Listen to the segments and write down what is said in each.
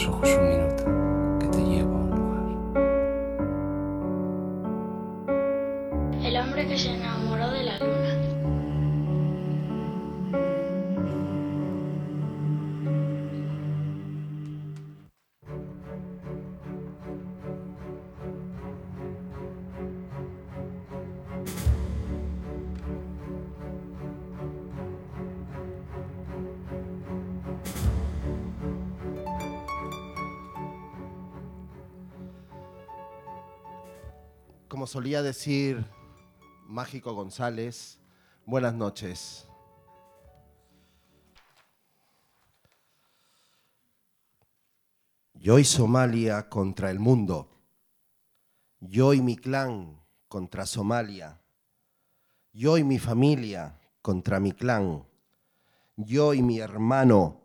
los ojos un minuto, que Solía decir Mágico González, buenas noches. Yo y Somalia contra el mundo. Yo y mi clan contra Somalia. Yo y mi familia contra mi clan. Yo y mi hermano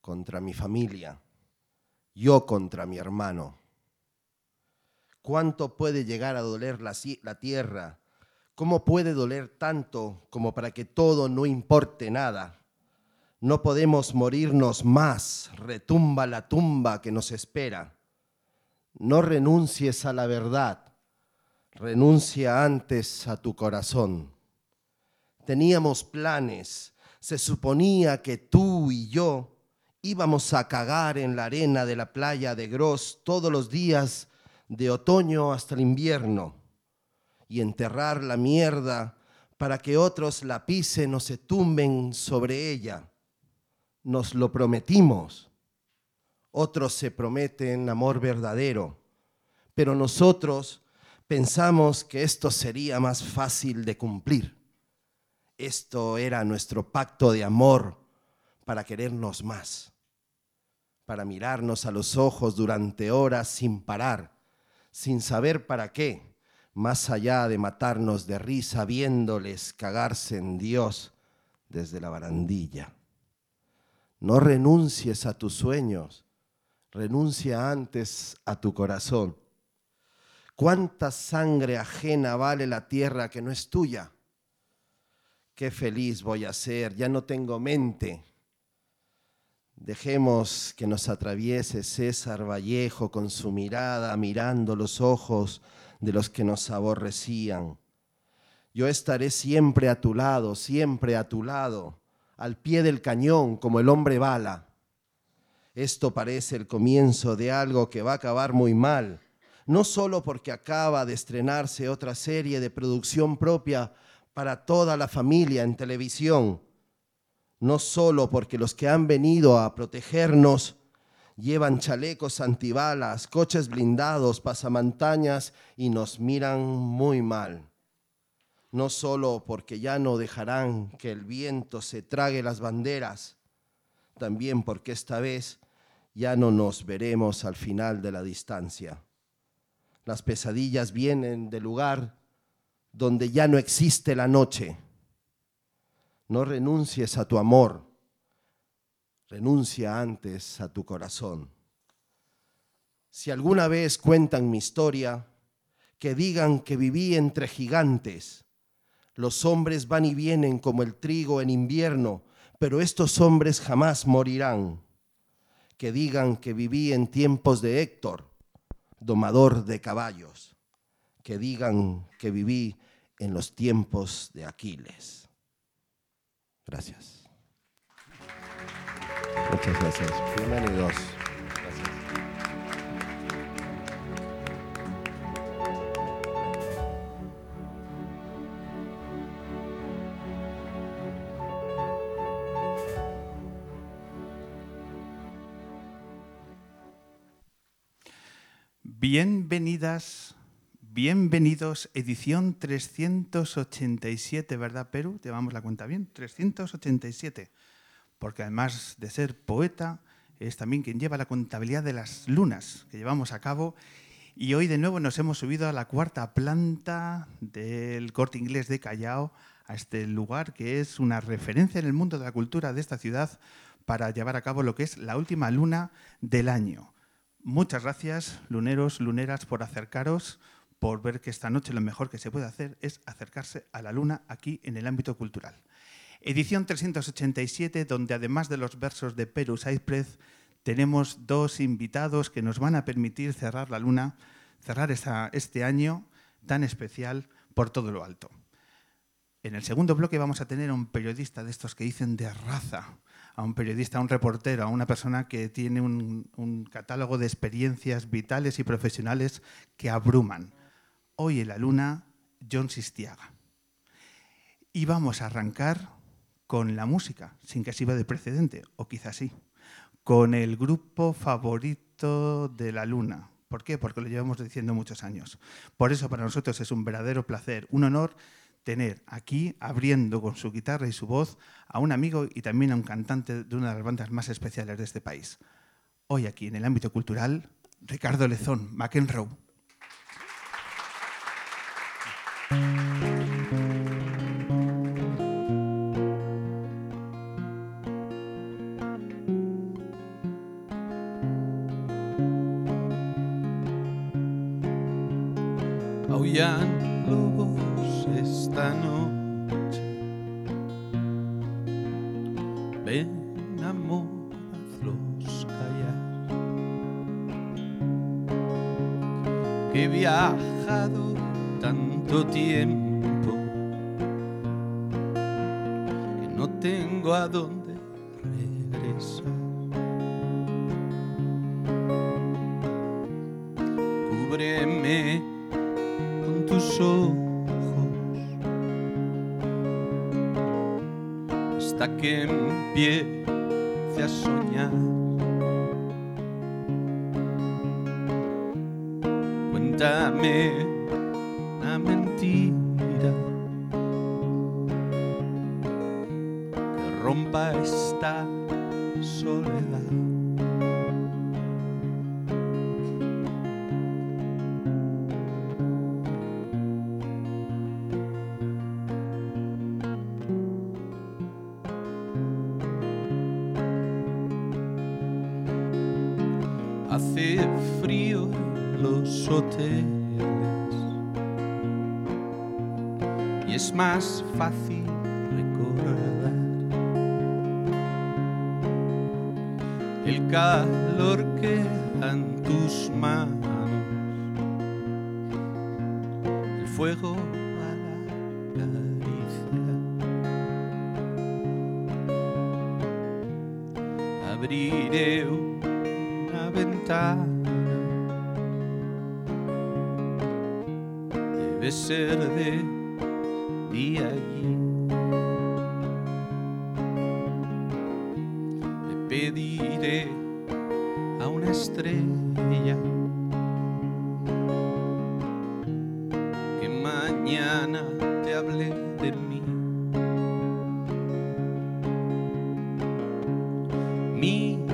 contra mi familia. Yo contra mi hermano. ¿Cuánto puede llegar a doler la, tierra? ¿Cómo puede doler tanto como para que todo no importe nada? No podemos morirnos más, retumba la tumba que nos espera. No renuncies a la verdad, renuncia antes a tu corazón. Teníamos planes, se suponía que tú y yo íbamos a cagar en la arena de la playa de Gros todos los días de otoño hasta el invierno y enterrar la mierda para que otros la pisen o se tumben sobre ella. Nos lo prometimos. Otros se prometen amor verdadero, pero nosotros pensamos que esto sería más fácil de cumplir. Esto era nuestro pacto de amor para querernos más, para mirarnos a los ojos durante horas sin parar sin saber para qué, más allá de matarnos de risa viéndoles cagarse en Dios desde la barandilla. No renuncies a tus sueños, renuncia antes a tu corazón. ¿Cuánta sangre ajena vale la tierra que no es tuya? Qué feliz voy a ser, ya no tengo mente, Dejemos que nos atraviese César Vallejo con su mirada mirando los ojos de los que nos aborrecían. Yo estaré siempre a tu lado, siempre a tu lado, al pie del cañón como el hombre bala. Esto parece el comienzo de algo que va a acabar muy mal, no solo porque acaba de estrenarse otra serie de producción propia para toda la familia en televisión, no solo porque los que han venido a protegernos llevan chalecos antibalas, coches blindados, pasamontañas y nos miran muy mal. No solo porque ya no dejarán que el viento se trague las banderas, también porque esta vez ya no nos veremos al final de la distancia. Las pesadillas vienen del lugar donde ya no existe la noche no renuncies a tu amor, renuncia antes a tu corazón. Si alguna vez cuentan mi historia, que digan que viví entre gigantes. Los hombres van y vienen como el trigo en invierno, pero estos hombres jamás morirán. Que digan que viví en tiempos de Héctor, domador de caballos. Que digan que viví en los tiempos de Aquiles. Gracias. Muchas gracias. Bienvenidos. Bienvenidas Bienvenidos, edición 387, ¿verdad, Perú? Llevamos la cuenta bien, 387. Porque además de ser poeta, es también quien lleva la contabilidad de las lunas que llevamos a cabo. Y hoy de nuevo nos hemos subido a la cuarta planta del corte inglés de Callao, a este lugar que es una referencia en el mundo de la cultura de esta ciudad para llevar a cabo lo que es la última luna del año. Muchas gracias, luneros, luneras, por acercaros por ver que esta noche lo mejor que se puede hacer es acercarse a la luna aquí en el ámbito cultural. Edición 387, donde además de los versos de Perus Saizprez, tenemos dos invitados que nos van a permitir cerrar la luna, cerrar este año tan especial por todo lo alto. En el segundo bloque vamos a tener a un periodista de estos que dicen de raza, a un periodista, a un reportero, a una persona que tiene un catálogo de experiencias vitales y profesionales que abruman. Hoy en la luna, John Sistiaga. Y vamos a arrancar con la música, sin que sirva de precedente, o quizás sí, con el grupo favorito de la luna. ¿Por qué? Porque lo llevamos diciendo muchos años. Por eso para nosotros es un verdadero placer, un honor tener aquí, abriendo con su guitarra y su voz, a un amigo y también a un cantante de una de las bandas más especiales de este país. Hoy aquí en el ámbito cultural, Ricardo Lezón, McEnroe. Música Cúbreme con tus ojos hasta que empiece a soñar. Cuéntame ser de allí. Le pediré a una estrella que mañana te hable de mí. Mi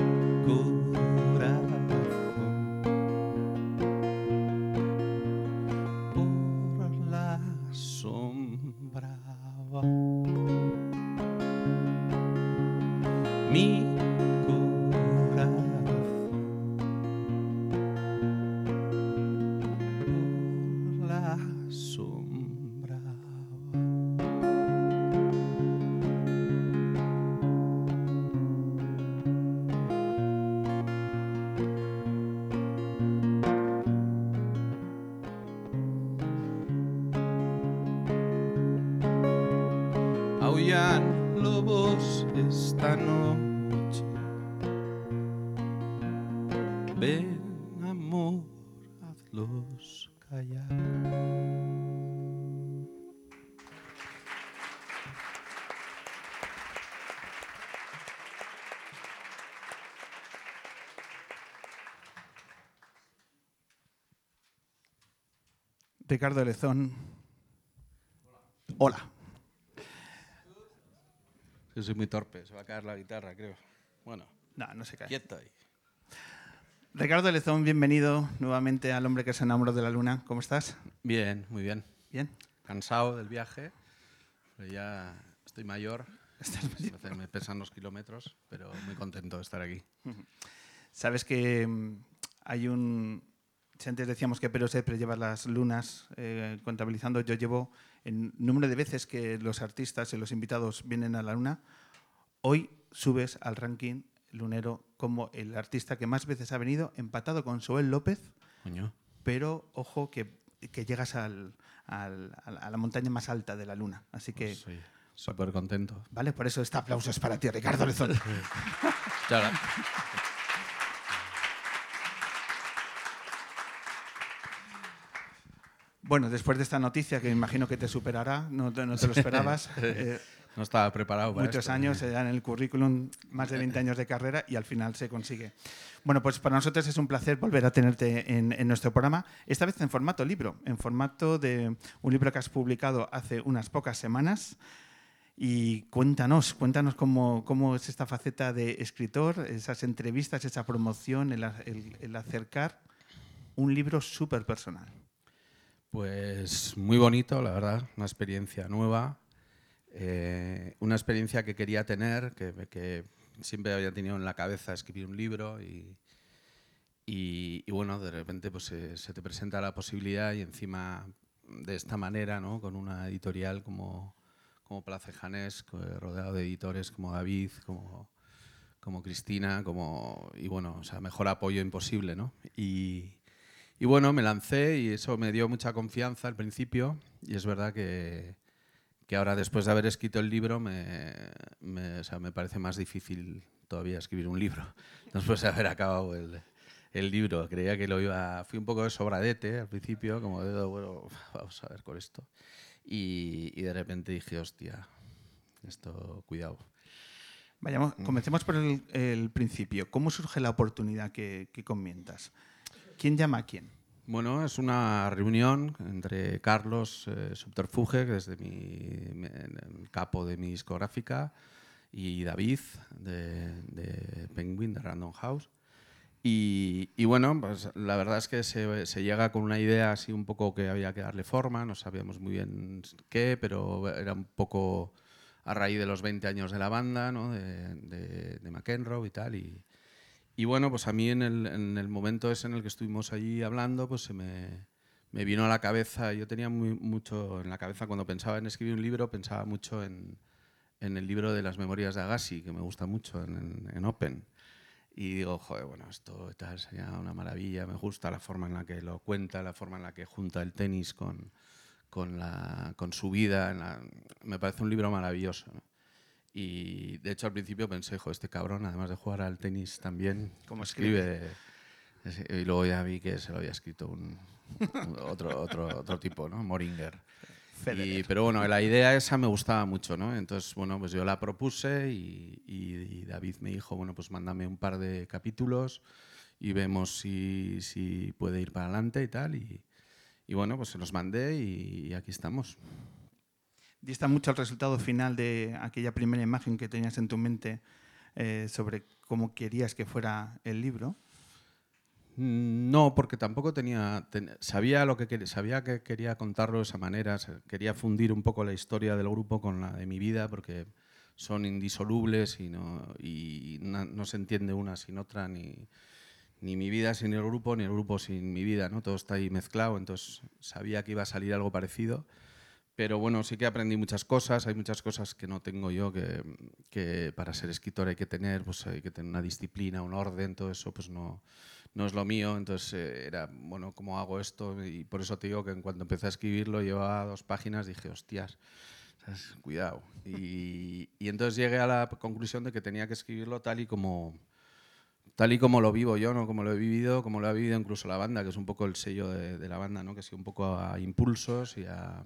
Ricardo Lezón. Hola. Yo soy muy torpe, se va a caer la guitarra, creo. Bueno, No, no se cae. quieto ahí. Ricardo Lezón, bienvenido nuevamente al hombre que se enamoró de la luna. ¿Cómo estás? Bien, muy bien. Bien. Cansado del viaje, pero ya estoy mayor. Se me pesan los kilómetros, pero muy contento de estar aquí. Sabes que mm, hay un... Si antes decíamos que Pero siempre lleva las lunas eh, contabilizando, yo llevo el número de veces que los artistas y los invitados vienen a la luna. Hoy subes al ranking lunero como el artista que más veces ha venido, empatado con Soel López, Coño. pero ojo que, que llegas al- al- a la montaña más alta de la luna. Así que, Pues soy súper contento. vale, por eso este aplauso es para ti, Ricardo Lezón. Claro. Bueno, después de esta noticia, que imagino que te superará, no, te- no te lo esperabas. eh, No estaba preparado para muchos esto. años, se dan en el currículum más de 20 años de carrera y al final se consigue. Bueno, pues para nosotros es un placer volver a tenerte en, en nuestro programa, esta vez en formato libro, en formato de un libro que has publicado hace unas pocas semanas. Y cuéntanos, cuéntanos cómo, cómo es esta faceta de escritor, esas entrevistas, esa promoción, el, a- el- el acercar un libro súper personal. Pues muy bonito, la verdad, una experiencia nueva, eh, una experiencia que quería tener, que, que siempre había tenido en la cabeza escribir un libro y, y- bueno, de repente pues se, se te presenta la posibilidad y encima de esta manera, ¿no? con una editorial como, como Place Janés, rodeado de editores como David, como, como Cristina, como, y bueno, o sea, mejor apoyo imposible, ¿no? Y, y bueno, me lancé y eso me dio mucha confianza al principio y es verdad que, que ahora después de haber escrito el libro me, me, o sea, me parece más difícil todavía escribir un libro después de haber acabado el, el libro. Creía que lo iba, fui un poco de sobradete al principio, como de, bueno, vamos a ver con esto. Y, y de repente dije, hostia, esto, cuidado. Vayamos, comencemos por el, el principio. ¿Cómo surge la oportunidad que, que comentas? ¿Quién llama a quién? Bueno, es una reunión entre Carlos eh, Subterfuge, que es mi, el capo de mi discográfica, y David, de, Penguin, de Random House. Y, y bueno, pues la verdad es que se, se llega con una idea así un poco que había que darle forma, no sabíamos muy bien qué, pero era un poco a raíz de los 20 años de la banda, ¿no? de, de, de McEnroe y tal. Y, y bueno, pues a mí en el, en el momento ese en el que estuvimos allí hablando, pues se me, me vino a la cabeza, yo tenía muy, mucho en la cabeza cuando pensaba en escribir un libro, pensaba mucho en, en el libro de las memorias de Agassi, que me gusta mucho, en, en- en Open. Y digo, joder, bueno, esto tal sería una maravilla, me gusta la forma en la que lo cuenta, la forma en la que junta el tenis con, con, la, con su vida. la- me parece un libro maravilloso. ¿no? Y de hecho al principio pensé, jo, este cabrón, además de jugar al tenis también, ¿Cómo escribe. Es- Y luego ya vi que se lo había escrito un, otro, otro, otro tipo, ¿no? Moringer. Y- pero bueno, la idea esa me gustaba mucho, ¿no? Entonces, bueno, pues yo la propuse y, y- y David me dijo, bueno, pues mándame un par de capítulos y vemos si, si puede ir para adelante y tal. Y, bueno, pues se los mandé y aquí estamos. Dista mucho el resultado final de aquella primera imagen que tenías en tu mente eh, sobre cómo querías que fuera el libro. Mm, No, porque tampoco tenía. ten- sabía lo que sabía que quería contarlo de esa manera. Quería fundir un poco la historia del grupo con la de mi vida, porque son indisolubles y no, y na- no se entiende una sin otra, ni, ni mi vida sin el grupo, ni el grupo sin mi vida, ¿no? Todo está ahí mezclado, entonces sabía que iba a salir algo parecido. Pero bueno, sí que aprendí muchas cosas, hay muchas cosas que no tengo yo, que, para ser escritor hay que tener, pues hay que tener una disciplina, un orden, todo eso pues no, no es lo mío, entonces eh, era, bueno, ¿cómo hago esto? Y por eso te digo que en cuanto empecé a escribirlo, llevaba dos páginas, dije, hostias, cuidado. Y, y entonces llegué a la conclusión de que tenía que escribirlo tal y como, tal y como lo vivo yo, ¿no? como lo he vivido, como lo ha vivido incluso la banda, que es un poco el sello de, de la banda, ¿no? que ha sido un poco a impulsos y a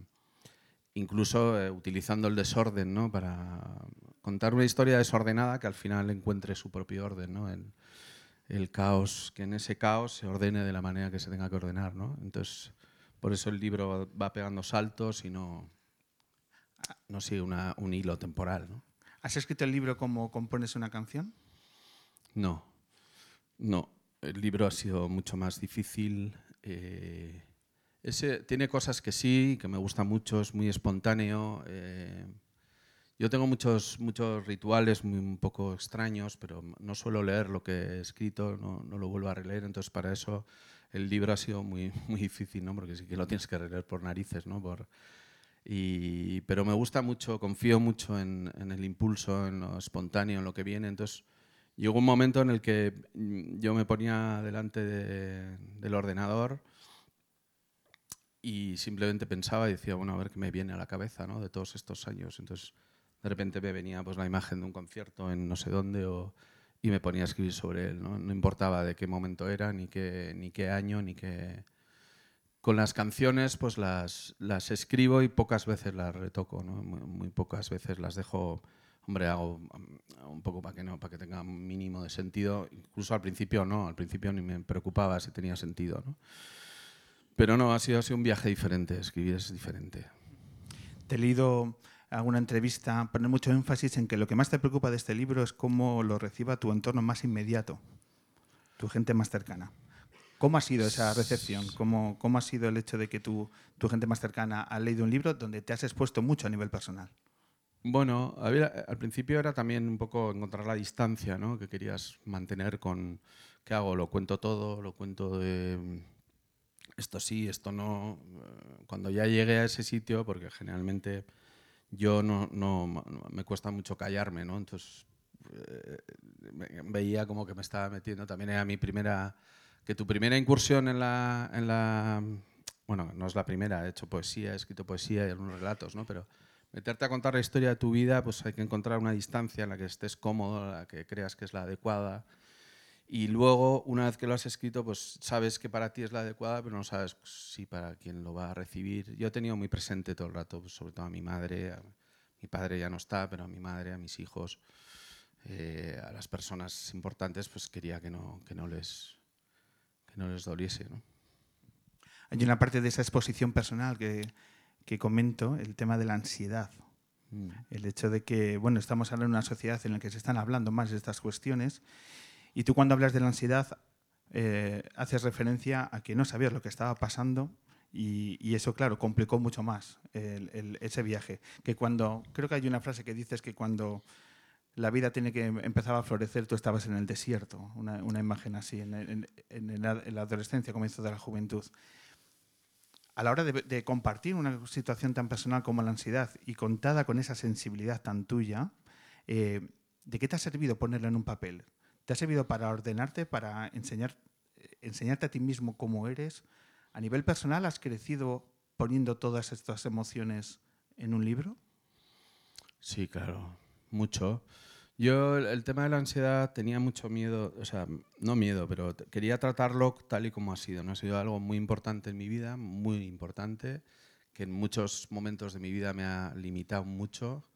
incluso eh, utilizando el desorden ¿no? para contar una historia desordenada que al final encuentre su propio orden, ¿no? el, el caos, que en ese caos se ordene de la manera que se tenga que ordenar. ¿no? Entonces, por eso el libro va pegando saltos y no, no sigue una- un hilo temporal. ¿no? ¿Has escrito el libro como compones una canción? No, no. El libro ha sido mucho más difícil. eh, ese, tiene cosas que sí, que me gusta mucho, es muy espontáneo. eh, yo tengo muchos, muchos rituales muy, un poco extraños, pero no suelo leer lo que he escrito, no, no lo vuelvo a releer, entonces para eso el libro ha sido muy, muy difícil, ¿no? porque sí que lo tienes que releer por narices, ¿no? Por, y, pero me gusta mucho, confío mucho en, el impulso, en lo espontáneo, en lo que viene, entonces llegó un momento en el que yo me ponía delante de- del ordenador y simplemente pensaba y decía, bueno, a ver qué me viene a la cabeza ¿no? de todos estos años. Entonces, de repente me venía pues, la imagen de un concierto en no sé dónde y me ponía a escribir sobre él. ¿no? No importaba de qué momento era, ni qué, ni qué año, ni qué... Con las canciones, pues las, las escribo y pocas veces las retoco, ¿no? muy, pocas veces las dejo. Hombre, hago un poco para que no, para que tenga un mínimo de sentido. Incluso al principio no, al principio ni me preocupaba si tenía sentido, ¿no? Pero no, ha sido, ha sido un viaje diferente. Escribir es diferente. Te he leído alguna entrevista poner mucho énfasis en que lo que más te preocupa de este libro es cómo lo reciba tu entorno más inmediato, tu gente más cercana. ¿Cómo ha sido esa recepción? ¿Cómo, cómo ha sido el hecho de que tu, tu gente más cercana ha leído un libro donde te has expuesto mucho a nivel personal? Bueno, a ver, al principio era también un poco encontrar la distancia ¿no? que querías mantener con qué hago, lo cuento todo, lo cuento de esto sí, esto no. Eh, Cuando ya llegué a ese sitio, porque generalmente yo no, no me cuesta mucho callarme, ¿no? Entonces eh, veía como que me estaba metiendo. También era mi primera, que tu primera incursión en la, en la, bueno, no es la primera, he hecho poesía, he escrito poesía y algunos relatos, ¿no? Pero meterte a contar la historia de tu vida, pues hay que encontrar una distancia en la que estés cómodo, en la que creas que es la adecuada. Y luego, una vez que lo has escrito, pues sabes que para ti es la adecuada, pero no sabes si para quién lo va a recibir. Yo he tenido muy presente todo el rato, pues, sobre todo a mi madre, a mi padre ya no está, pero a mi madre, a mis hijos, eh, a las personas importantes, pues quería que no, que no, les, que no les doliese. ¿no? Hay una parte de esa exposición personal que, que comento, el tema de la ansiedad. Mm. El hecho de que, bueno, estamos ahora en una sociedad en la que se están hablando más de estas cuestiones y tú cuando hablas de la ansiedad eh, haces referencia a que no sabías lo que estaba pasando y, eso, claro, complicó mucho más ese viaje. Que cuando, creo que hay una frase que dices que cuando la vida tiene que empezar a florecer, tú estabas en el desierto, una, imagen así, en, la, en la adolescencia, comienzo de la juventud. A la hora de, de compartir una situación tan personal como la ansiedad y contada con esa sensibilidad tan tuya, eh, ¿de qué te ha servido ponerla en un papel? ¿Te ha servido para ordenarte, para enseñar, enseñarte a ti mismo cómo eres? ¿A nivel personal has crecido poniendo todas estas emociones en un libro? Sí, claro, mucho. Yo el, tema de la ansiedad tenía mucho miedo, o sea, no miedo, pero quería tratarlo tal y como ha sido. ¿no? Ha sido algo muy importante en mi vida, muy importante, que en muchos momentos de mi vida me ha limitado mucho,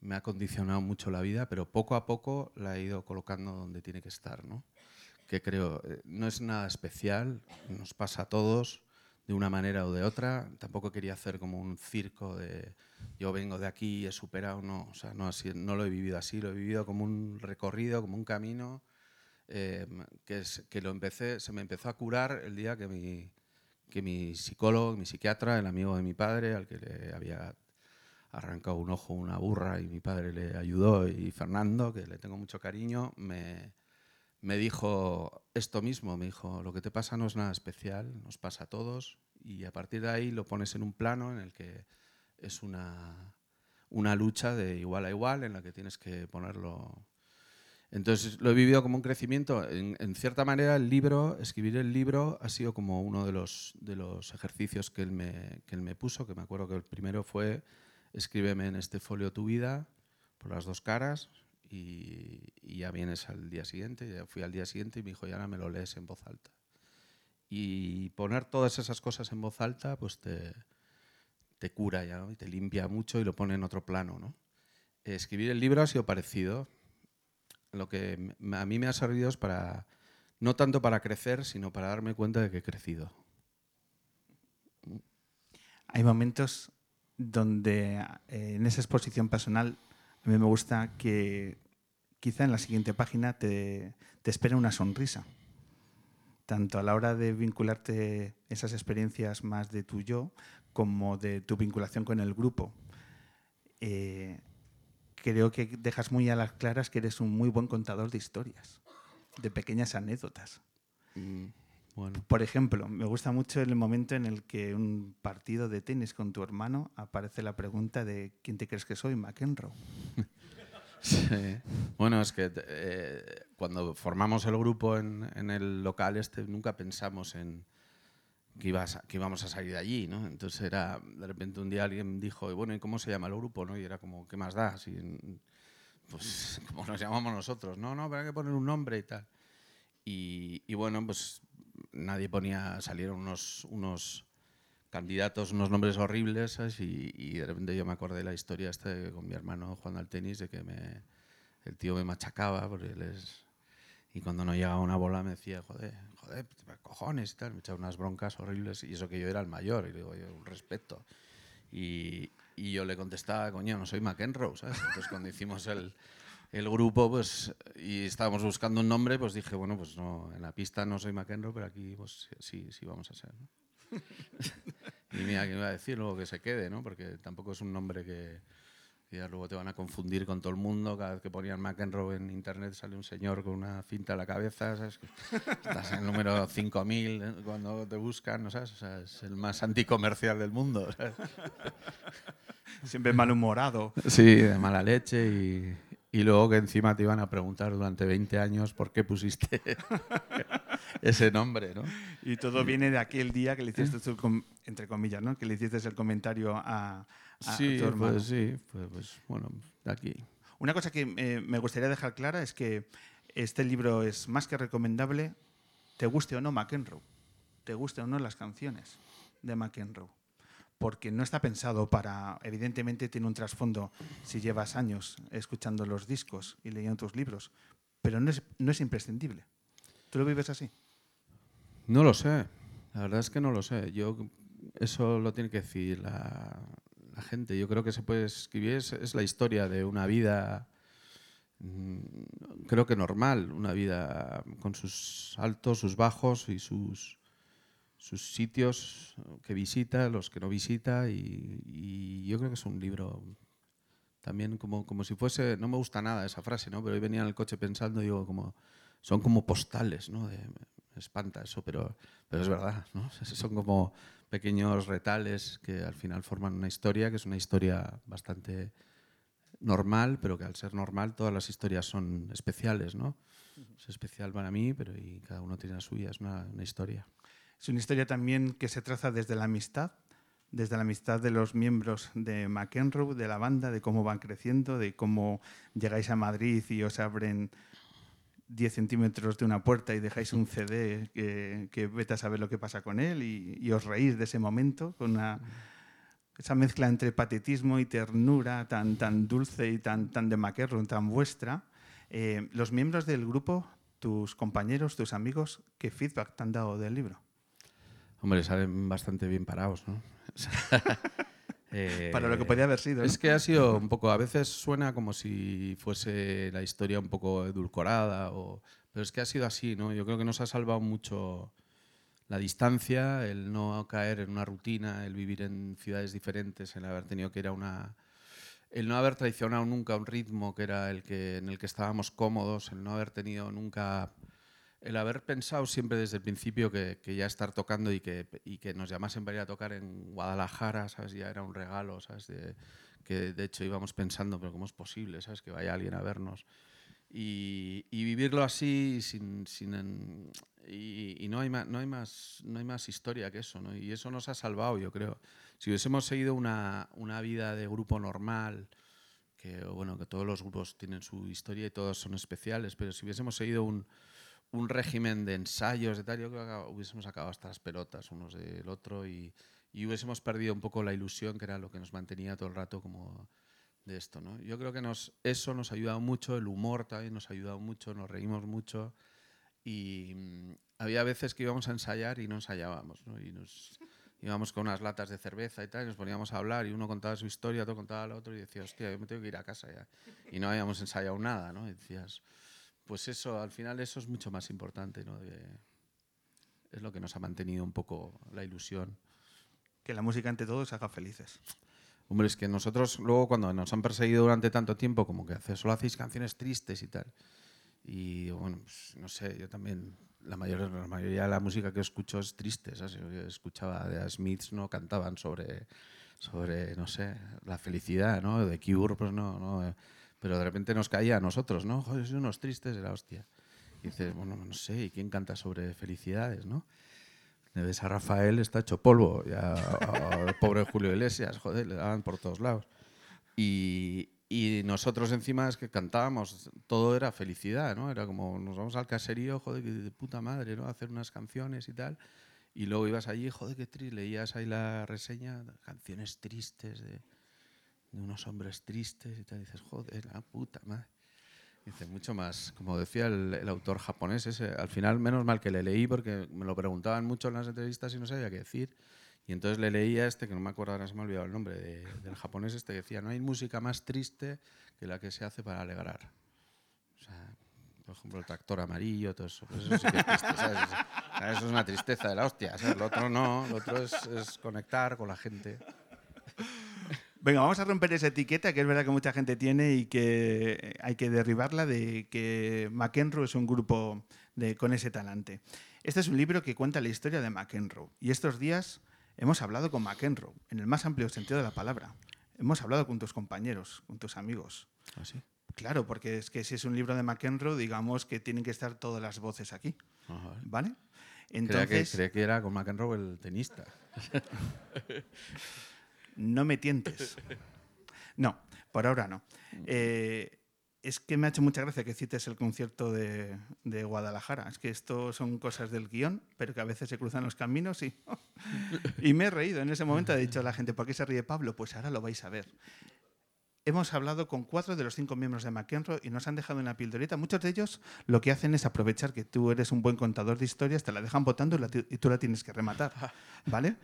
me ha condicionado mucho la vida, pero poco a poco la he ido colocando donde tiene que estar. ¿no? Que creo, eh, no es nada especial, nos pasa a todos de una manera o de otra. Tampoco quería hacer como un circo de yo vengo de aquí y he superado, no, o sea, no, así, no lo he vivido así, lo he vivido como un recorrido, como un camino eh, que, es- que lo empecé, se me empezó a curar el día que mi, que mi psicólogo, mi psiquiatra, el amigo de mi padre, al que le había arrancado un ojo una burra y mi padre le ayudó, y Fernando, que le tengo mucho cariño, me, me dijo esto mismo, me dijo, lo que te pasa no es nada especial, nos pasa a todos, y a partir de ahí lo pones en un plano en el que es una, una lucha de igual a igual en la que tienes que ponerlo. Entonces lo he vivido como un crecimiento. En, cierta manera, el libro, escribir el libro, ha sido como uno de los, de los ejercicios que me, que él me puso, que me acuerdo que el primero fue escríbeme en este folio tu vida por las dos caras y, ya vienes al día siguiente. Ya fui al día siguiente y me dijo, y ahora me lo lees en voz alta. Y poner todas esas cosas en voz alta, pues te, te cura ya y te limpia mucho y lo pone en otro plano. ¿no? Escribir el libro ha sido parecido. Lo que a mí me ha servido es para, no tanto para crecer, sino para darme cuenta de que he crecido. Hay momentos donde eh, en esa exposición personal a mí me gusta que quizá en la siguiente página te, te espera una sonrisa. Tanto a la hora de vincularte esas experiencias más de tu yo como de tu vinculación con el grupo. Eh, creo que dejas muy a las claras que eres un muy buen contador de historias, de pequeñas anécdotas. Mm, Bueno, Por ejemplo, me gusta mucho el momento en el que un partido de tenis con tu hermano aparece la pregunta de ¿quién te crees que soy? McEnroe. Sí. Bueno, es que eh, cuando formamos el grupo en, en el local este, nunca pensamos en que, ibas a- que íbamos a salir de allí, ¿no? Entonces era, de repente un día alguien dijo, bueno, ¿y cómo se llama el grupo? ¿no? Y era como, ¿qué más da? Si, pues como nos llamamos nosotros, no, no, pero hay que poner un nombre y tal. Y, y bueno, pues nadie ponía, salieron unos, unos candidatos, unos nombres horribles, ¿sabes? Y, de repente yo me acordé de la historia esta de- con mi hermano jugando al tenis, de que me, el tío me machacaba, porque él es... Y cuando no llegaba una bola me decía, joder, joder, cojones y tal, me echaba unas broncas horribles, y eso que yo era el mayor, y digo, yo, un respeto. Y, y yo le contestaba, coño, no soy McEnroe, ¿sabes? Entonces cuando hicimos el, el grupo, pues, y estábamos buscando un nombre, pues dije, bueno, pues no, en la pista no soy McEnroe, pero aquí pues sí, sí vamos a ser, ¿no? y mira, que me iba a decir luego que se quede, ¿no? Porque tampoco es un nombre que, que ya luego te van a confundir con todo el mundo. Cada vez que ponían McEnroe en internet sale un señor con una cinta en la cabeza, ¿sabes? Estás en el número 5000 ¿eh? cuando te buscan, ¿no sabes? O sea, es el más anticomercial del mundo, ¿sabes? Siempre malhumorado. Sí, de mala leche y, y luego que encima te iban a preguntar durante 20 años por qué pusiste ese nombre, ¿no? Y todo viene de aquel día que le hiciste, tú, com- entre comillas, ¿no? Que le hiciste el comentario a, a sí, tu hermano. pues sí, pues, pues, bueno, de aquí. Una cosa que eh, me gustaría dejar clara es que este libro es más que recomendable, te guste o no McEnroe, te guste o no las canciones de McEnroe. Porque no está pensado para, evidentemente tiene un trasfondo si llevas años escuchando los discos y leyendo tus libros, pero no es, no es imprescindible. ¿Tú lo vives así? No lo sé, la verdad es que no lo sé. Yo eso lo tiene que decir la, gente. Yo creo que se puede escribir es, es la historia de una vida, mm, creo que normal, una vida con sus altos, sus bajos y sus sus sitios que visita, los que no visita y, y yo creo que es un libro también como, como si fuese, no me gusta nada esa frase, ¿no? pero hoy venía en el coche pensando, digo, como son como postales, ¿no? De- me espanta eso, pero, pero es verdad, ¿no? Son como pequeños retales que al final forman una historia, que es una historia bastante normal, pero que al ser normal todas las historias son especiales, ¿no? Es especial para mí, pero y cada uno tiene la suya, es una, una historia. Es una historia también que se traza desde la amistad, desde la amistad de los miembros de McEnroe, de la banda, de cómo van creciendo, de cómo llegáis a Madrid y os abren 10 centímetros de una puerta y dejáis un CD que, que vete a saber lo que pasa con él y, y os reís de ese momento con una, esa mezcla entre patetismo y ternura tan, tan dulce y tan, tan de McEnroe, tan vuestra. Eh, los miembros del grupo, tus compañeros, tus amigos, ¿qué feedback te han dado del libro? Hombre, salen bastante bien parados, ¿no? Eh, Para lo que podía haber sido. ¿no? Es que ha sido un poco, a veces suena como si fuese la historia un poco edulcorada, o, pero es que ha sido así, ¿no? Yo creo que nos ha salvado mucho la distancia, el no caer en una rutina, el vivir en ciudades diferentes, el haber tenido que ir a una... El no haber traicionado nunca un ritmo que era el que, en el que estábamos cómodos, el no haber tenido nunca el haber pensado siempre desde el principio que, que ya estar tocando y que, y que nos llamasen para ir a tocar en Guadalajara, ¿sabes? Ya era un regalo, ¿sabes? De- que de hecho íbamos pensando, pero ¿cómo es posible, ¿sabes? Que vaya alguien a vernos. Y, y vivirlo así sin... sin y no, hay más, no, hay más, no hay más historia que eso, ¿no? Y eso nos ha salvado, yo creo. Si hubiésemos seguido una, una vida de grupo normal, que bueno, que todos los grupos tienen su historia y todos son especiales, pero si hubiésemos seguido un, un régimen de ensayos, de tal, yo creo que hubiésemos acabado hasta las pelotas unos del otro y, y hubiésemos perdido un poco la ilusión que era lo que nos mantenía todo el rato como de esto. ¿no? Yo creo que nos, eso nos ha ayudado mucho, el humor también nos ha ayudado mucho, nos reímos mucho y mm, había veces que íbamos a ensayar y no ensayábamos. ¿no? Y nos íbamos con unas latas de cerveza y tal, y nos poníamos a hablar y uno contaba su historia, otro contaba la otro y decía, hostia, yo me tengo que ir a casa ya. Y no habíamos ensayado nada, ¿no? Y decías, pues eso, al final eso es mucho más importante, ¿no? De- es lo que nos ha mantenido un poco la ilusión. Que la música ante todo os haga felices. Hombre, es que nosotros luego cuando nos han perseguido durante tanto tiempo, como que hace- solo hacéis canciones tristes y tal. Y bueno, pues, no sé, yo también, la, mayor, la mayoría de la música que escucho es triste. ¿sabes? Yo escuchaba de Smiths, no cantaban sobre, sobre, no sé, la felicidad, ¿no? De Cure, pues no, no. Pero de repente nos caía a nosotros, ¿no? Joder, sois unos tristes de la hostia. Y dices, bueno, no sé, ¿y quién canta sobre felicidades, no? Le ves a Rafael, está hecho polvo, ya, al pobre Julio Iglesias, joder, le daban por todos lados. Y, y nosotros encima es que cantábamos, todo era felicidad, ¿no? Era como, nos vamos al caserío, joder, que de puta madre, ¿no? A hacer unas canciones y tal. Y luego ibas allí, joder, qué triste, leías ahí la reseña, canciones tristes de, de unos hombres tristes y tal. Y dices, joder, la puta madre. Dice, mucho más, como decía el, el autor japonés ese, al final menos mal que le leí porque me lo preguntaban mucho en las entrevistas y no sabía qué decir. Y entonces le leía este, que no me acuerdo ahora, se me ha olvidado el nombre, de- del japonés este, que decía, no hay música más triste que la que se hace para alegrar. O sea, por ejemplo, el tractor amarillo, todo eso. Pues eso sí que es triste, ¿sabes? Eso es una tristeza de la hostia, ¿sabes? Lo otro no, lo otro es, es conectar con la gente. Venga, vamos a romper esa etiqueta que es verdad que mucha gente tiene y que hay que derribarla de que McEnroe es un grupo de, con ese talante. Este es un libro que cuenta la historia de McEnroe y estos días hemos hablado con McEnroe en el más amplio sentido de la palabra. Hemos hablado con tus compañeros, con tus amigos. ¿Así? Claro, porque es que si es un libro de McEnroe, digamos que tienen que estar todas las voces aquí, ¿vale? Creía que, Entonces, creía que era con McEnroe el tenista. No me tientes. No, por ahora no. Eh, es que me ha hecho mucha gracia que cites el concierto de, de Guadalajara. Es que esto son cosas del guion, pero que a veces se cruzan los caminos y, y me he reído. En ese momento ha dicho la gente, ¿por qué se ríe Pablo? Pues ahora lo vais a ver. Hemos hablado con cuatro de los cinco miembros de McEnroe y nos han dejado una pildorita. Muchos de ellos lo que hacen es aprovechar que tú eres un buen contador de historias, te la dejan votando y, la y tú la tienes que rematar. ¿Vale?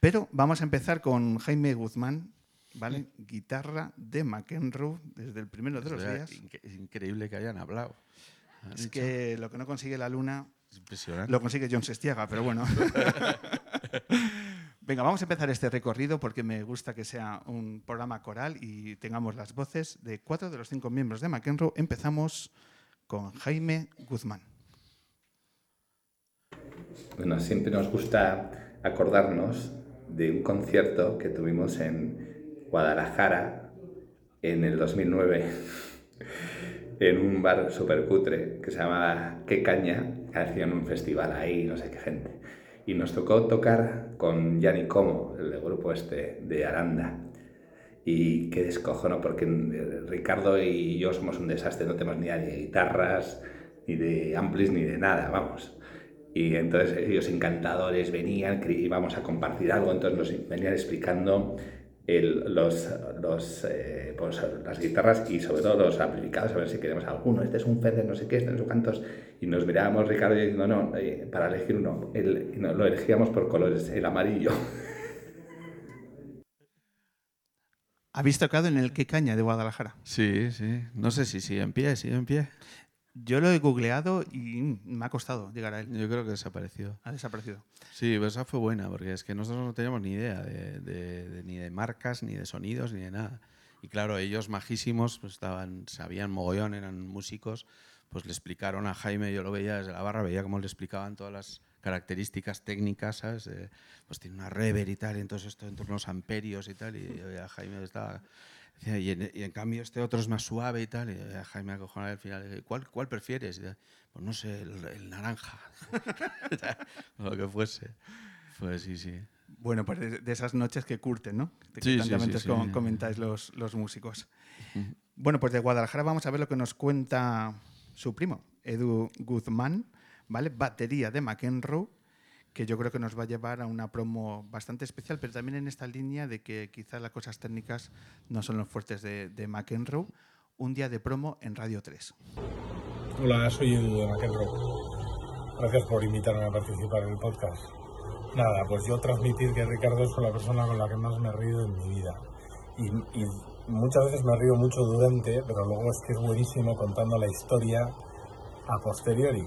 Pero vamos a empezar con Jaime Guzmán, ¿vale? Guitarra de McEnroe desde el primero de los días. inque- increíble que hayan hablado. Han Es dicho- que lo que no consigue la luna es impresionante. lo consigue John Sestiaga, pero bueno. Venga, vamos a empezar este recorrido porque me gusta que sea un programa coral y tengamos las voces de cuatro de los cinco miembros de McEnroe. Empezamos con Jaime Guzmán. Bueno, siempre nos gusta acordarnos de un concierto que tuvimos en Guadalajara en el 2009 en un bar super cutre que se llamaba Qué Caña, que hacían un festival ahí, no sé qué gente. Y nos tocó tocar con Yanni Como, el grupo este de Aranda. Y qué descojono, porque eh, Ricardo y yo somos un desastre, no tenemos ni de guitarras, ni de amplis, ni de nada, vamos. Y entonces ellos encantadores venían, íbamos a compartir algo, entonces nos venían explicando el- los, los, eh, pues, las guitarras y sobre todo los amplificados, a ver si queremos alguno. Este es un Fender, no sé qué, este no sé cuántos. Y nos mirábamos Ricardo y diciendo, no, eh, para elegir uno. El- no- lo elegíamos por colores, el amarillo. ¿Habéis tocado en el Qué Caña de Guadalajara? Sí, sí. No sé si sigue en pie, sigue en pie. Yo lo he googleado y mm, me ha costado llegar a él. Yo creo que desapareció. Ha desaparecido. Sí, pero esa fue buena, porque es que nosotros no teníamos ni idea de, de- de- ni de marcas, ni de sonidos, ni de nada. Y claro, ellos majísimos, pues estaban, sabían mogollón, eran músicos, pues le explicaron a Jaime, yo lo veía desde la barra, veía cómo le explicaban todas las características técnicas, ¿sabes? De, pues tiene una rever y tal, y entonces esto entre unos amperios y tal, y yo veía a Jaime estaba... Y en, y en cambio este otro es más suave y tal, y a Jaime acojonado al final, ¿cuál, cuál prefieres? Y pues no sé, el, el naranja, o lo que fuese. Pues sí, sí. Bueno, pues de, esas noches que curten, ¿no? De que Sí, sí, sí, comentáis los, los músicos. Bueno, pues de Guadalajara vamos a ver lo que nos cuenta su primo, Edu Guzmán, ¿vale? Batería de McEnroe, que yo creo que nos va a llevar a una promo bastante especial, pero también en esta línea de que quizás las cosas técnicas no son los fuertes de, de McEnroe. Un día de promo en Radio 3. Hola, soy Edu McEnroe. Gracias por invitarme a participar en el podcast. Nada, pues yo transmitir que Ricardo es la persona con la que más me he reído en mi vida. Y, y muchas veces me río mucho durante, pero luego es que es buenísimo contando la historia a posteriori.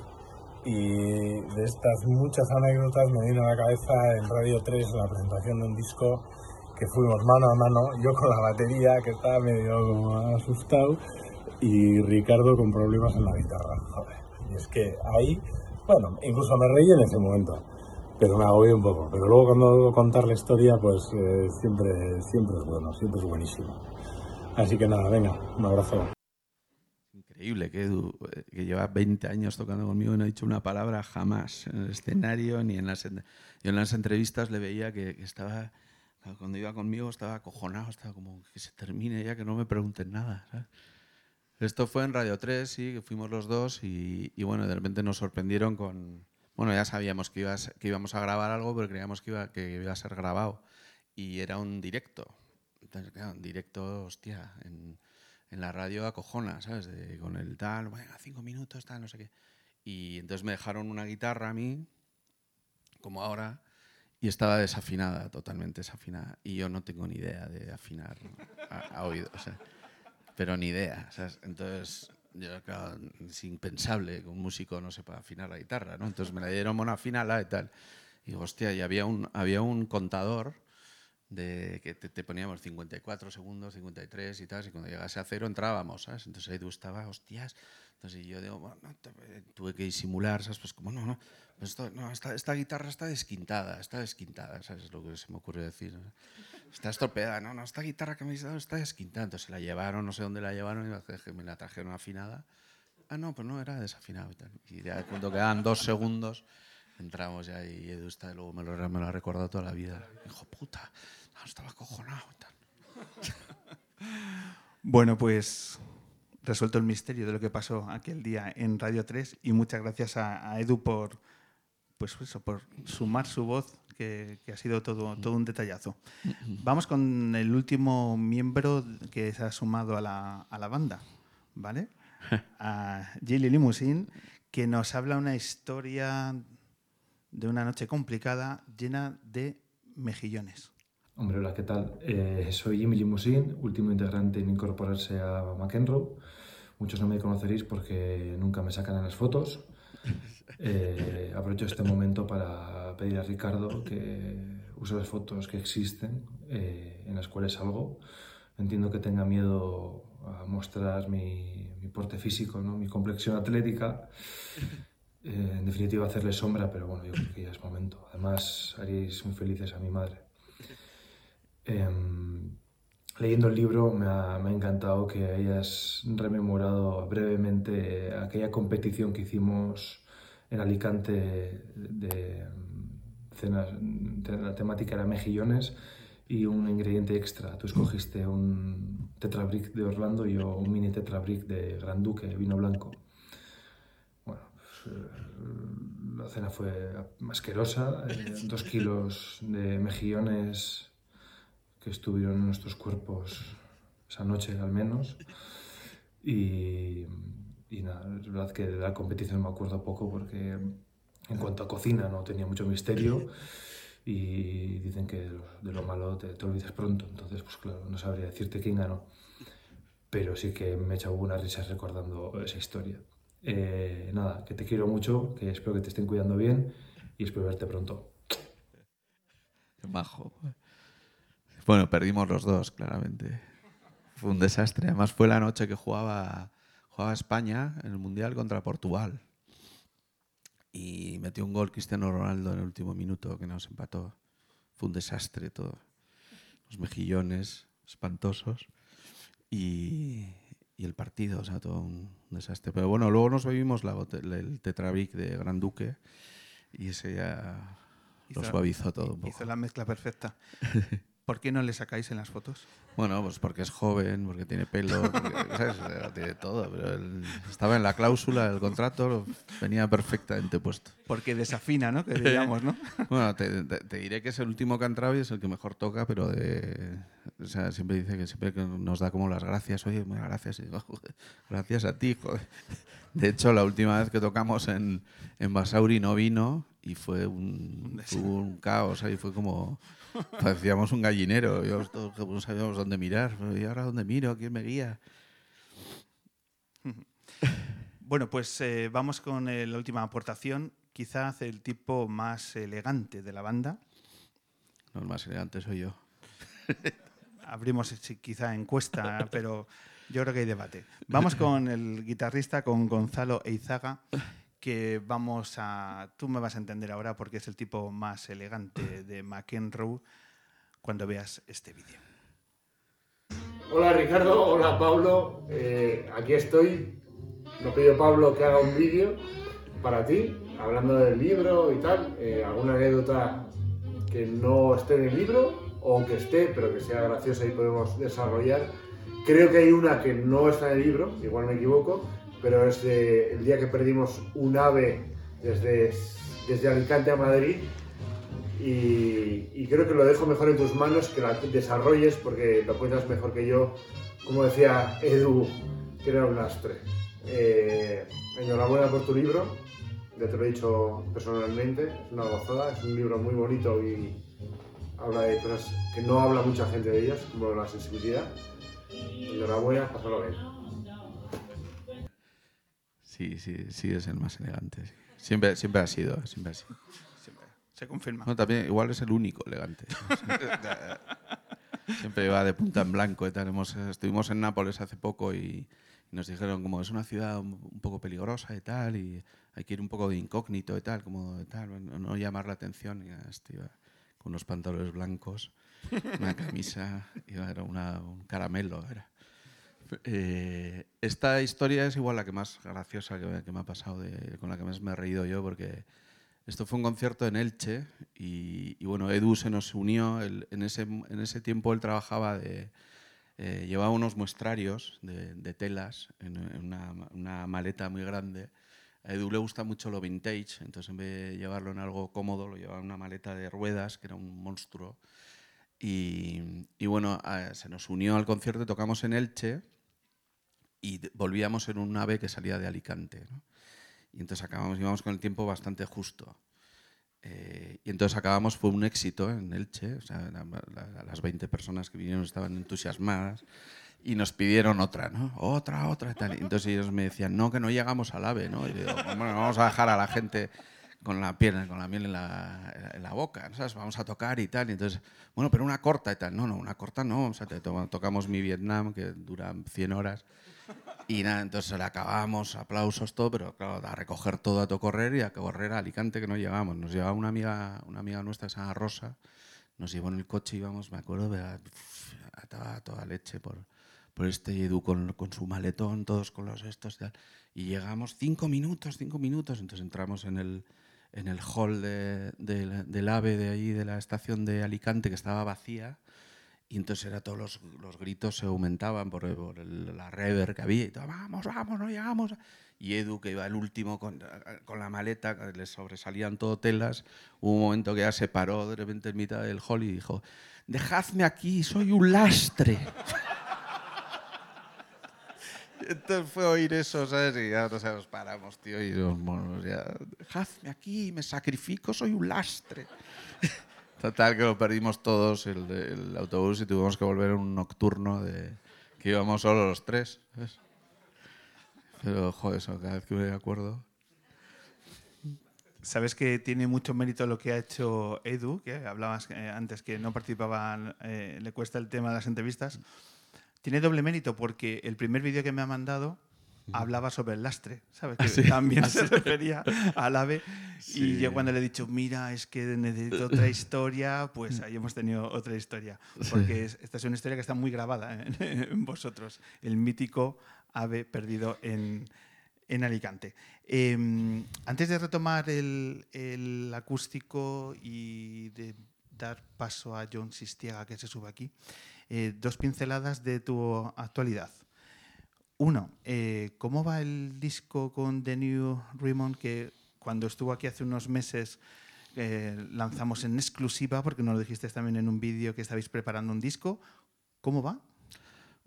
Y de estas muchas anécdotas me vino a la cabeza en Radio 3 la presentación de un disco que fuimos mano a mano, yo con la batería que estaba medio asustado y Ricardo con problemas en la guitarra. Joder. Y es que ahí, bueno, incluso me reí en ese momento, pero me agobié un poco. Pero luego cuando contar la historia, pues eh, siempre, siempre es bueno, siempre es buenísimo. Así que nada, venga, un abrazo. Increíble que Edu, que lleva 20 años tocando conmigo y no ha dicho una palabra jamás en el escenario ni en las, yo en las entrevistas le veía que, que estaba, cuando iba conmigo estaba acojonado, estaba como que se termine ya, que no me pregunten nada. ¿sabes? Esto fue en Radio 3, sí, que fuimos los dos y, y bueno, de repente nos sorprendieron con... Bueno, ya sabíamos que, ibas- que íbamos a grabar algo, pero creíamos que iba, que iba a ser grabado. Y era un directo. Entonces, claro, un directo, hostia, en, en la radio acojona, ¿sabes? De- con el tal, venga, cinco minutos, tal, no sé qué. Y entonces me dejaron una guitarra a mí, como ahora, y estaba desafinada, totalmente desafinada. Y yo no tengo ni idea de afinar a, a oído, o sea, pero ni idea, ¿sabes? Entonces, yo, claro, es impensable que un músico no sepa afinar la guitarra, ¿no? Entonces me la dieron, bueno, afínala y tal. Y digo, hostia, y había un, había un contador de que te, te poníamos 54 segundos, 53 y tal, y cuando llegase a cero entrábamos, ¿sabes? Entonces Edu estaba, hostias. Entonces yo digo, bueno, no, te- tuve que disimular, ¿sabes? Pues como, no, no, pues esto- no esta, esta guitarra está desquintada, está desquintada, ¿sabes? Es lo que se me ocurre decir. Está estropeada, no, no, esta guitarra que me habéis dado está desquintada. Entonces la llevaron, no sé dónde la llevaron, y me la trajeron afinada. Ah, no, pues no, era desafinado y tal. Y ya cuando quedaban dos segundos, entramos ya y Edu está, luego me lo, me lo ha recordado toda la vida. Hijo puta, estaba acojonado y tal. Bueno, pues resuelto el misterio de lo que pasó aquel día en Radio 3 y muchas gracias a, a Edu por, pues eso, por sumar su voz, que, que ha sido todo, todo un detallazo. Vamos con el último miembro que se ha sumado a la, a la banda, ¿vale? A Gilly Limousine, que nos habla una historia de una noche complicada llena de mejillones. Hombre, hola, ¿qué tal? Eh, soy Jimmy Limousin, último integrante en incorporarse a McEnroe. Muchos no me conoceréis porque nunca me sacan en las fotos. Eh, aprovecho este momento para pedir a Ricardo que use las fotos que existen eh, en las cuales salgo. Entiendo que tenga miedo a mostrar mi, mi porte físico, ¿no? mi complexión atlética. Eh, en definitiva, hacerle sombra, pero bueno, yo creo que ya es momento. Además, haríais muy felices a mi madre. Em, leyendo el libro me ha, me ha encantado que hayas rememorado brevemente aquella competición que hicimos en Alicante de, cenas, la temática era mejillones y un ingrediente extra. Tú escogiste un tetrabric de Orlando y yo un mini tetrabric de Gran Duque, vino blanco. Bueno, pues, eh, la cena fue asquerosa, eh, dos kilos de mejillones que estuvieron en nuestros cuerpos esa noche al menos. Y, y nada, es verdad que de la competición me acuerdo poco porque en cuanto a cocina no tenía mucho misterio y dicen que de lo, malo te, te olvidas pronto, entonces pues claro, no sabría decirte quién ganó. Pero sí que me he echado unas risas recordando esa historia. Eh, nada, que te quiero mucho, que espero que te estén cuidando bien y espero verte pronto. Majo. Bueno, perdimos los dos, claramente. Fue un desastre. Además, fue la noche que jugaba, jugaba España en el Mundial contra Portugal. Y metió un gol Cristiano Ronaldo en el último minuto que nos empató. Fue un desastre todo. Los mejillones espantosos. Y, y el partido, o sea, todo un desastre. Pero bueno, luego nos bebimos la el Tetrabric de Gran Duque y ese ya lo Hizo- suavizó todo un poco. Hizo la mezcla perfecta. ¿Por qué no le sacáis en las fotos? Bueno, pues porque es joven, porque tiene pelo, porque, ¿sabes? Tiene todo. Pero él estaba en la cláusula del contrato, venía perfectamente puesto. Porque desafina, ¿no? Que digamos, ¿no? Bueno, te, te- te diré que es el último que ha entrado y es el que mejor toca, pero de, o sea, siempre dice que siempre nos da como las gracias. Oye, muchas gracias. Y digo, "Joder, gracias a ti, joder. De hecho, la última vez que tocamos en, en Basauri no vino y fue un, fue un caos. Ahí fue como. Parecíamos un gallinero. Yo todos no sabíamos dónde mirar. ¿Y ahora dónde miro? ¿Quién me guía? Bueno, pues eh, vamos con eh, la última aportación. Quizás el tipo más elegante de la banda. No, el más elegante soy yo. Abrimos quizá encuesta, pero yo creo que hay debate. Vamos con el guitarrista, con Gonzalo Eizaga, que vamos a... Tú me vas a entender ahora porque es el tipo más elegante de McEnroe cuando veas este vídeo. Hola Ricardo, hola Pablo, eh, aquí estoy. Me pidió Pablo que haga un vídeo para ti, hablando del libro y tal. Eh, alguna anécdota que no esté en el libro o que esté, pero que sea graciosa y podemos desarrollar. Creo que hay una que no está en el libro, igual me equivoco, pero es de el día que perdimos un ave desde, desde Alicante a Madrid y, creo que lo dejo mejor en tus manos, que la desarrolles porque lo cuentas mejor que yo. Como decía Edu, que era un lastre. Eh, enhorabuena por tu libro, ya te lo he dicho personalmente, es una gozada, es un libro muy bonito y habla de cosas que no habla mucha gente de ellas, como la sensibilidad. Enhorabuena, pásalo bien. Sí, sí, sí, es el más elegante. sí. Siempre, siempre ha sido, siempre ha sido. Se confirma. No, también, igual es el único elegante. Siempre iba de punta en blanco y tal. Hemos- estuvimos en Nápoles hace poco y, y nos dijeron como es una ciudad un, poco peligrosa y tal y hay que ir un poco de incógnito y tal, como de tal, no, llamar la atención. Y este iba con unos pantalones blancos, una camisa, iba, era una- un caramelo. Era. Eh, esta historia es igual la que más graciosa que, me ha pasado, de- con la que más me he reído yo, porque esto fue un concierto en Elche y, bueno, Edu se nos unió. en, ese, en ese tiempo él trabajaba eh, llevaba unos muestrarios de, telas en, una, maleta muy grande. A Edu le gusta mucho lo vintage, entonces en vez de llevarlo en algo cómodo, lo llevaba en una maleta de ruedas, que era un monstruo. Y, bueno, se nos unió al concierto, tocamos en Elche y volvíamos en un ave que salía de Alicante. ¿no? Y entonces acabamos, íbamos con el tiempo bastante justo. Eh, y entonces acabamos, fue un éxito en Elche, o sea, la- la- las 20 personas que vinieron estaban entusiasmadas y nos pidieron otra, ¿no? Otra, otra y tal. Y entonces ellos me decían, no, que no llegamos al ave, ¿no? Y digo, bueno, vamos a dejar a la gente con la piel, con la miel en la, en la boca, ¿sabes? Vamos a tocar y tal. Y entonces, bueno, pero una corta y tal. No, no, una corta no. O sea, te to- tocamos mi Vietnam, que dura 100 horas. Y nada, entonces le acabamos, aplausos, todo, pero claro, a recoger todo a todo correr y a correr a Alicante que no llegamos. Nos llevaba una amiga, una amiga nuestra, llama Rosa, nos llevó en el coche y íbamos, me acuerdo, de la- ataba a toda leche por, por este Edu con, con su maletón, todos con los estos y tal. Y llegamos cinco minutos, cinco minutos, entonces entramos en el, en el hall de- del- del AVE de ahí, de la estación de Alicante, que estaba vacía. Y entonces era todos los, los gritos se aumentaban por, la rever que había y todo, vamos, vamos, no llegamos. Y Edu, que iba el último con, con la maleta, le sobresalían todo telas, hubo un momento que ya se paró de repente en mitad del hall y dijo, dejadme aquí, soy un lastre. Entonces fue oír eso, ¿sabes? Y ya sé, nos paramos, tío, y nos monos ya, dejadme aquí, me sacrifico, soy un lastre. Total, que lo perdimos todos el, autobús y tuvimos que volver en un nocturno de que íbamos solo los tres. Pero, joder, eso, cada vez que me acuerdo. Sabes que tiene mucho mérito lo que ha hecho Edu, que hablabas eh, antes que no participaban, eh, le cuesta el tema de las entrevistas. Tiene doble mérito porque el primer vídeo que me ha mandado hablaba sobre el lastre, ¿sabes? Que sí? también Ah, se refería al ave. Sí. Y yo cuando le he dicho, mira, es que necesito otra historia, pues ahí hemos tenido otra historia. Porque es- esta es una historia que está muy grabada en, en vosotros. El mítico ave perdido en, en Alicante. Eh, antes de retomar el, el acústico y de dar paso a John Sistiega, que se sube aquí, eh, dos pinceladas de tu actualidad. Uno, eh, ¿cómo va el disco con The New Raymond que cuando estuvo aquí hace unos meses eh, lanzamos en exclusiva, porque nos lo dijiste también en un vídeo que estabais preparando un disco? ¿Cómo va?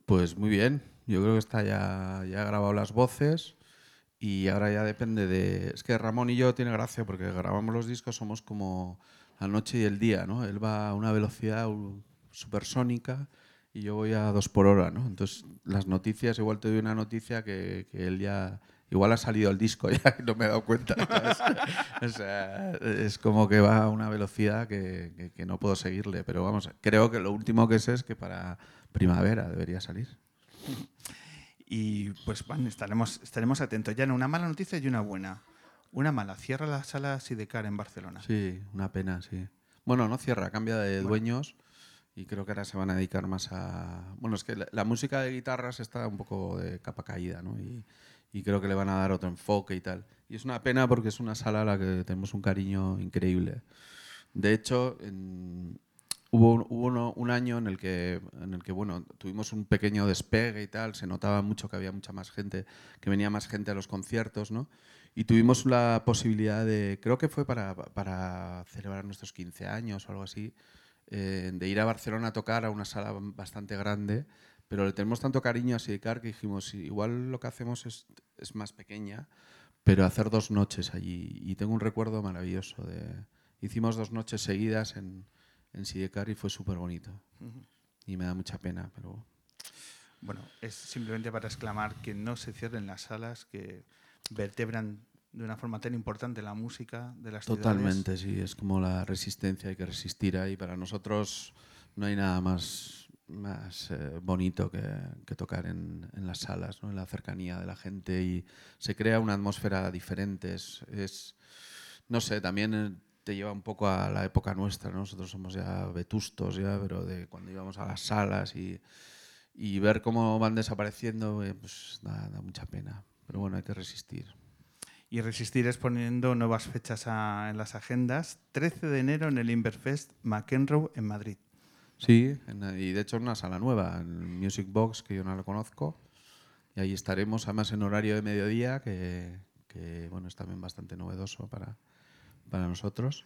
Pues muy bien, yo creo que está ya, ya grabado las voces y ahora ya depende de... Es que Ramón y yo tiene gracia porque grabamos los discos, somos como la noche y el día, ¿no? Él va a una velocidad supersónica y yo voy a dos por hora, ¿no? Entonces las noticias, igual te doy una noticia que, que él ya... Igual ha salido el disco ya y no me he dado cuenta. ¿sabes? o sea, es como que va a una velocidad que, que- que no puedo seguirle. Pero vamos, creo que lo último que sé es que para primavera debería salir. Y pues bueno, estaremos, estaremos atentos. Ya una mala noticia y una buena. Una mala, cierra la sala Sidecar en Barcelona. Sí, una pena, sí. Bueno, no cierra, cambia de dueños y creo que ahora se van a dedicar más a... Bueno, es que la, la música de guitarras está un poco de capa caída, ¿no? Y, y creo que le van a dar otro enfoque y tal. Y es una pena porque es una sala a la que tenemos un cariño increíble. De hecho, en- hubo, hubo uno- un año en el, que, en el que bueno, tuvimos un pequeño despegue y tal, se notaba mucho que había mucha más gente, que venía más gente a los conciertos, ¿no? Y tuvimos la posibilidad de, creo que fue para, para celebrar nuestros 15 años o algo así, eh, de ir a Barcelona a tocar a una sala bastante grande, pero le tenemos tanto cariño a Sidecar que dijimos, "Sí, igual lo que hacemos es, es más pequeña, pero hacer dos noches allí. Y tengo un recuerdo maravilloso de... Hicimos dos noches seguidas en, en Sidecar y fue súper bonito. Y me da mucha pena, pero... Bueno, es simplemente para exclamar que no se cierren las salas que vertebran de una forma tan importante la música de las ciudades. Totalmente, sí, es como la resistencia, hay que resistir ahí. Para nosotros no hay nada más, más eh, bonito que, que tocar en, en las salas, ¿no? en la cercanía de la gente y se crea una atmósfera diferente. Es, es- no sé, también eh, te lleva un poco a la época nuestra. ¿no? Nosotros somos ya vetustos, ya, pero de cuando íbamos a las salas y, y ver cómo van desapareciendo, eh, pues da, da mucha pena. Pero bueno, hay que resistir. Y resistir es poniendo nuevas fechas a- en las agendas. 13 de enero en el Inverfest McEnroe en Madrid. Sí, en- y de hecho en una sala nueva, en Music Box, que yo no lo conozco. Y ahí estaremos, además en horario de mediodía, que, que, bueno, es también bastante novedoso para, para nosotros.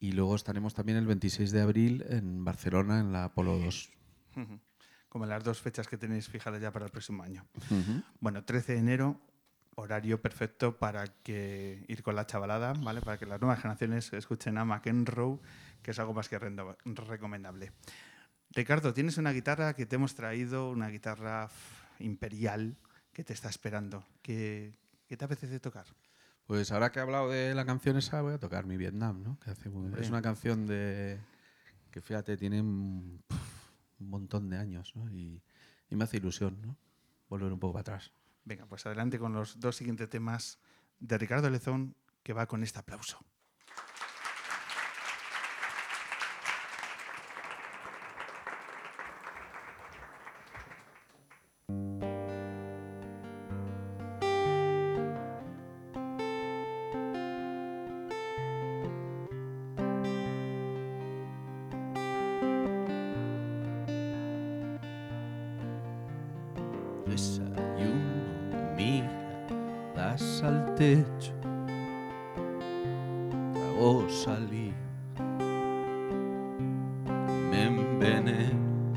Y luego estaremos también el 26 de abril en Barcelona, en la Apolo 2. Como las dos fechas que tenéis fijadas ya para el próximo año. Bueno, 13 de enero, horario perfecto para que ir con la chavalada, ¿vale? Para que las nuevas generaciones escuchen a McEnroe, que es algo más que recomendable. Ricardo, tienes una guitarra que te hemos traído, una guitarra imperial que te está esperando. ¿Qué, qué te apetece tocar? Pues ahora que he hablado de la canción esa, voy a tocar mi Vietnam, ¿no? Que hace muy- es una canción de que, fíjate, tiene un, un montón de años, ¿no? Y, y me hace ilusión, ¿no? Volver un poco para atrás. Venga, pues adelante con los dos siguientes temas de Ricardo Lezón, que va con este aplauso. Techo, te hago salir, me enveneno,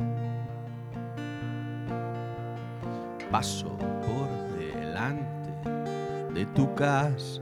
paso por delante de tu casa,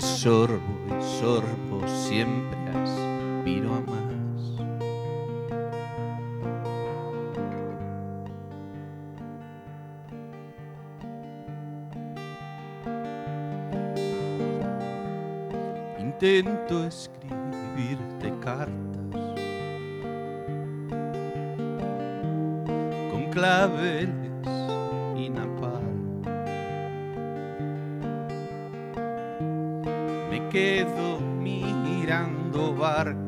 sorbo y sorbo siempre aspiro a más. Intento escribirte quedo mirando barcas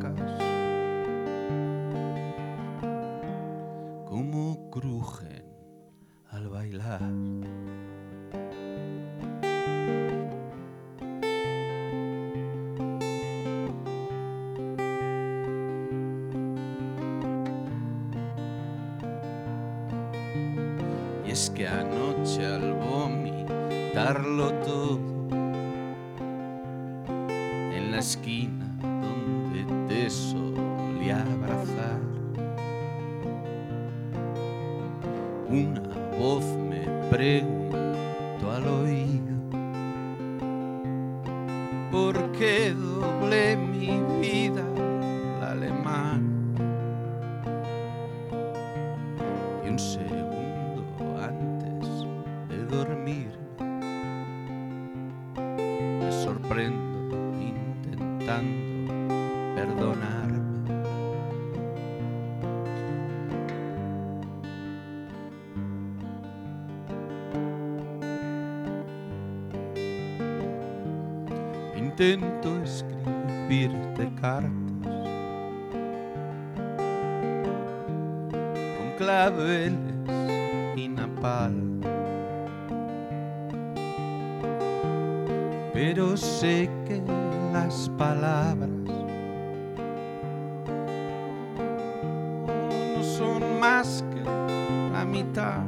la mitad.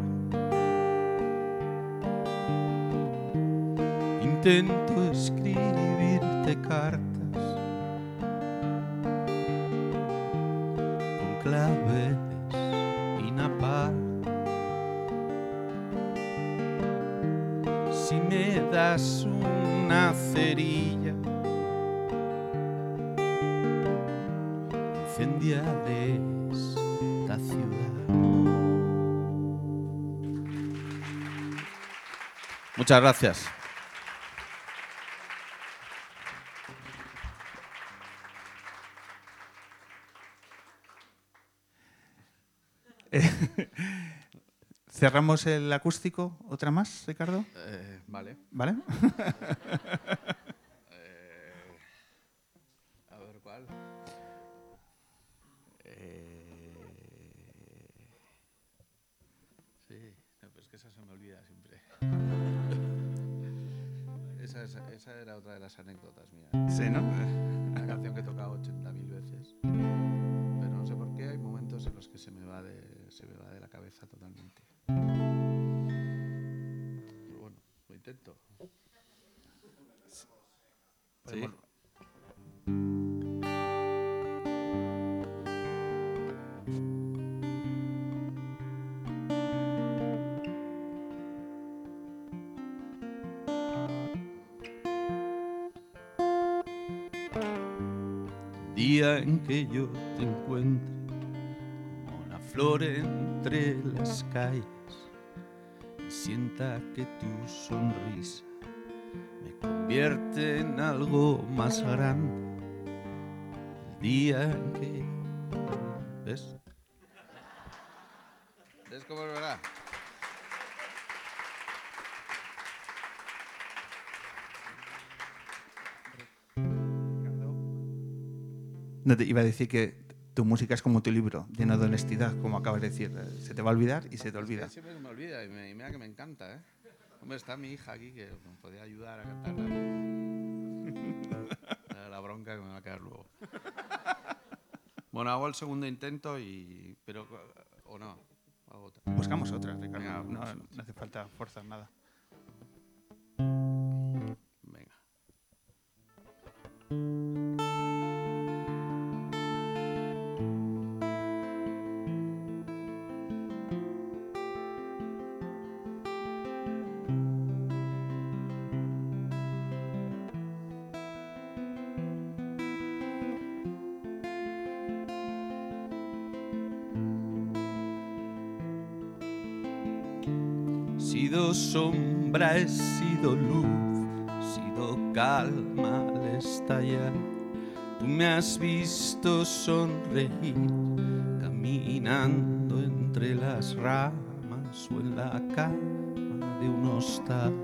Intento escribirte cartas con claveles y. Si me das una cerilla, Muchas gracias. ¿Cerramos el acústico? ¿Otra más, Ricardo? Eh, vale. ¿Vale? totalmente. Pero bueno, lo intento. Sí. Día en que yo te encuentre entre las calles y sienta que tu sonrisa me convierte en algo más grande. El día en que... ¿Ves? ¿Ves cómo es verdad? No te iba a decir que tu música es como tu libro, lleno de honestidad, como acabas de decir. Eh, Se te va a olvidar y se te olvida. Siempre me olvida y, me, y mira que me encanta, ¿eh? Hombre, está mi hija aquí que me podía ayudar a cantar la, la bronca que me va a quedar luego. Bueno, hago el segundo intento y... Pero, ¿O no? Hago otra. Buscamos otra, Ricardo. Venga, no, otra. no hace falta forzar nada. Venga. Sombra, he sido luz, he sido calma al estallar. Tú me has visto sonreír, caminando entre las ramas o en la cama de un hostal.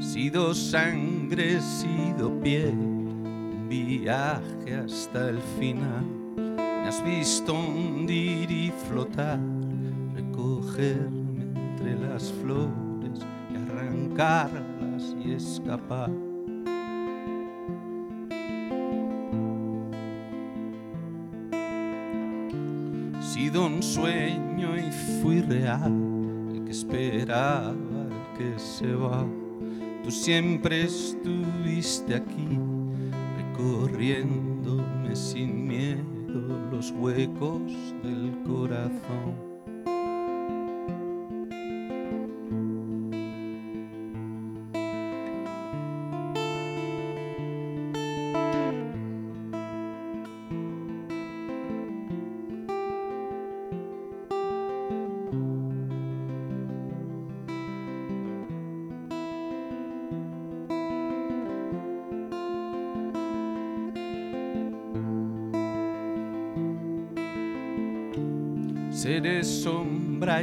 Sido sangre, sido piel, un viaje hasta el final. Has visto hundir y flotar, recogerme entre las flores y arrancarlas y escapar. Sido un sueño y fui real, el que esperaba, el que se va. Tú siempre estuviste aquí, recorriéndome sin miedo los huecos del corazón.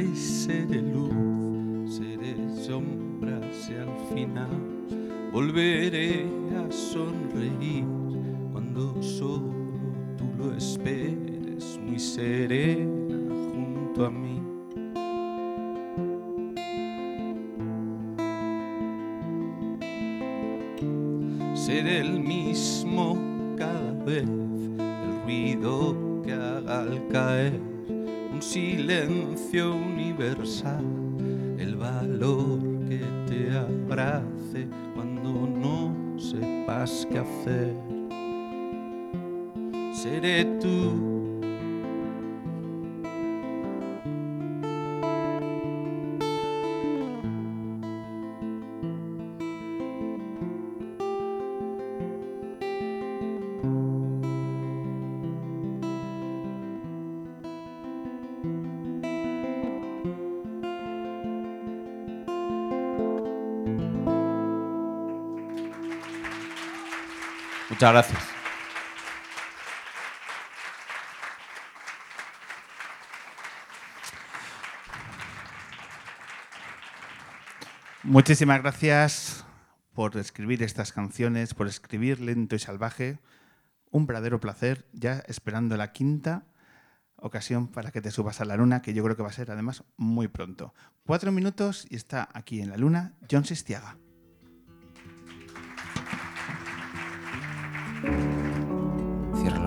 Y seré luz, seré sombra si al final volveré a sonreír cuando solo tú lo esperes muy serena junto a mí. Seré el mismo cada vez, el ruido que haga al caer un silencio universal, el valor que te abrace cuando no sepas qué hacer. Seré tú. Muchas gracias. Muchísimas gracias por escribir estas canciones, por escribir lento y salvaje. Un verdadero placer, ya esperando la quinta ocasión para que te subas a la luna, que yo creo que va a ser además muy pronto. Cuatro minutos y está aquí en la luna John Sistiaga.